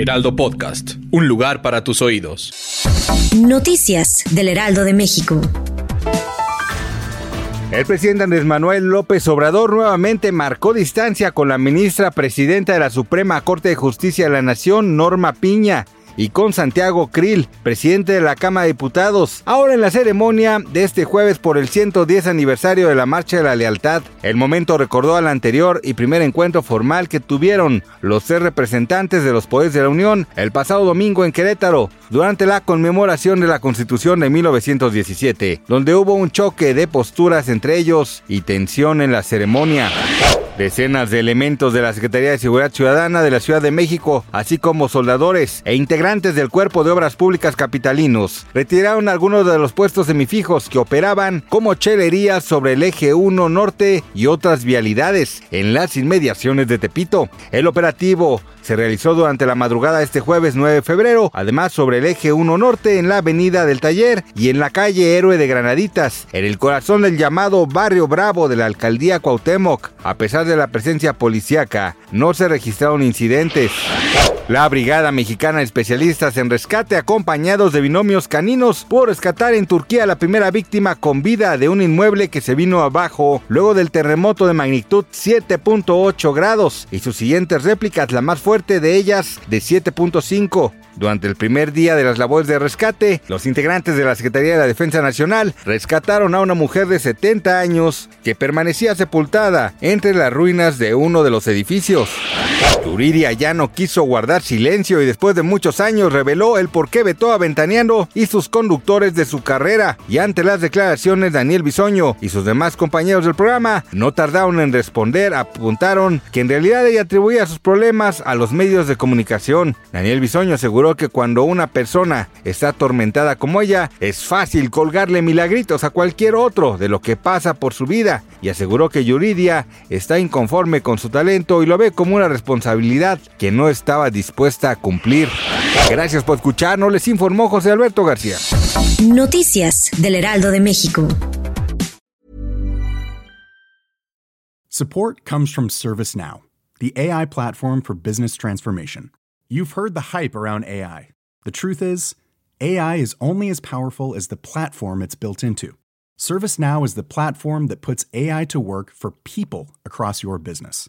Heraldo Podcast, un lugar para tus oídos. Noticias del Heraldo de México. El presidente Andrés Manuel López Obrador nuevamente marcó distancia con la ministra presidenta de la Suprema Corte de Justicia de la Nación, Norma Piña y con Santiago Krill, presidente de la Cámara de Diputados. Ahora en la ceremonia de este jueves por el 110 aniversario de la Marcha de la Lealtad, el momento recordó al anterior y primer encuentro formal que tuvieron los tres representantes de los poderes de la Unión el pasado domingo en Querétaro, durante la conmemoración de la Constitución de 1917, donde hubo un choque de posturas entre ellos y tensión en la ceremonia. Decenas de elementos de la Secretaría de Seguridad Ciudadana de la Ciudad de México, así como soldadores e integrantes del Cuerpo de Obras Públicas Capitalinos, retiraron algunos de los puestos semifijos que operaban como chelerías sobre el eje 1 norte y otras vialidades en las inmediaciones de Tepito. El operativo se realizó durante la madrugada este jueves 9 de febrero, además sobre el eje 1 norte en la avenida del Taller y en la calle Héroe de Granaditas, en el corazón del llamado Barrio Bravo de la alcaldía Cuauhtémoc. A pesar de la presencia policíaca, no se registraron incidentes. La Brigada Mexicana de Especialistas en Rescate, acompañados de binomios caninos, pudo rescatar en Turquía la primera víctima con vida de un inmueble que se vino abajo luego del terremoto de magnitud 7.8 grados y sus siguientes réplicas, la más fuerte de ellas de 7.5. Durante el primer día de las labores de rescate, los integrantes de la Secretaría de la Defensa Nacional rescataron a una mujer de 70 años que permanecía sepultada entre las ruinas de uno de los edificios. Yuridia ya no quiso guardar silencio y después de muchos años reveló el por qué vetó a Ventaneando y sus conductores de su carrera. Y ante las declaraciones, Daniel Bisoño y sus demás compañeros del programa no tardaron en responder, apuntaron que en realidad ella atribuía sus problemas a los medios de comunicación. Daniel Bisoño aseguró que cuando una persona está atormentada como ella, es fácil colgarle milagritos a cualquier otro de lo que pasa por su vida y aseguró que Yuridia está inconforme con su talento y lo ve como una responsabilidad que no estaba dispuesta a cumplir. Gracias por escucharnos, les informó José Alberto García. Noticias del Heraldo de México. Support comes from ServiceNow, the AI platform for business transformation. You've heard the hype around AI. The truth is, AI is only as powerful as the platform it's built into. ServiceNow is the platform that puts AI to work for people across your business,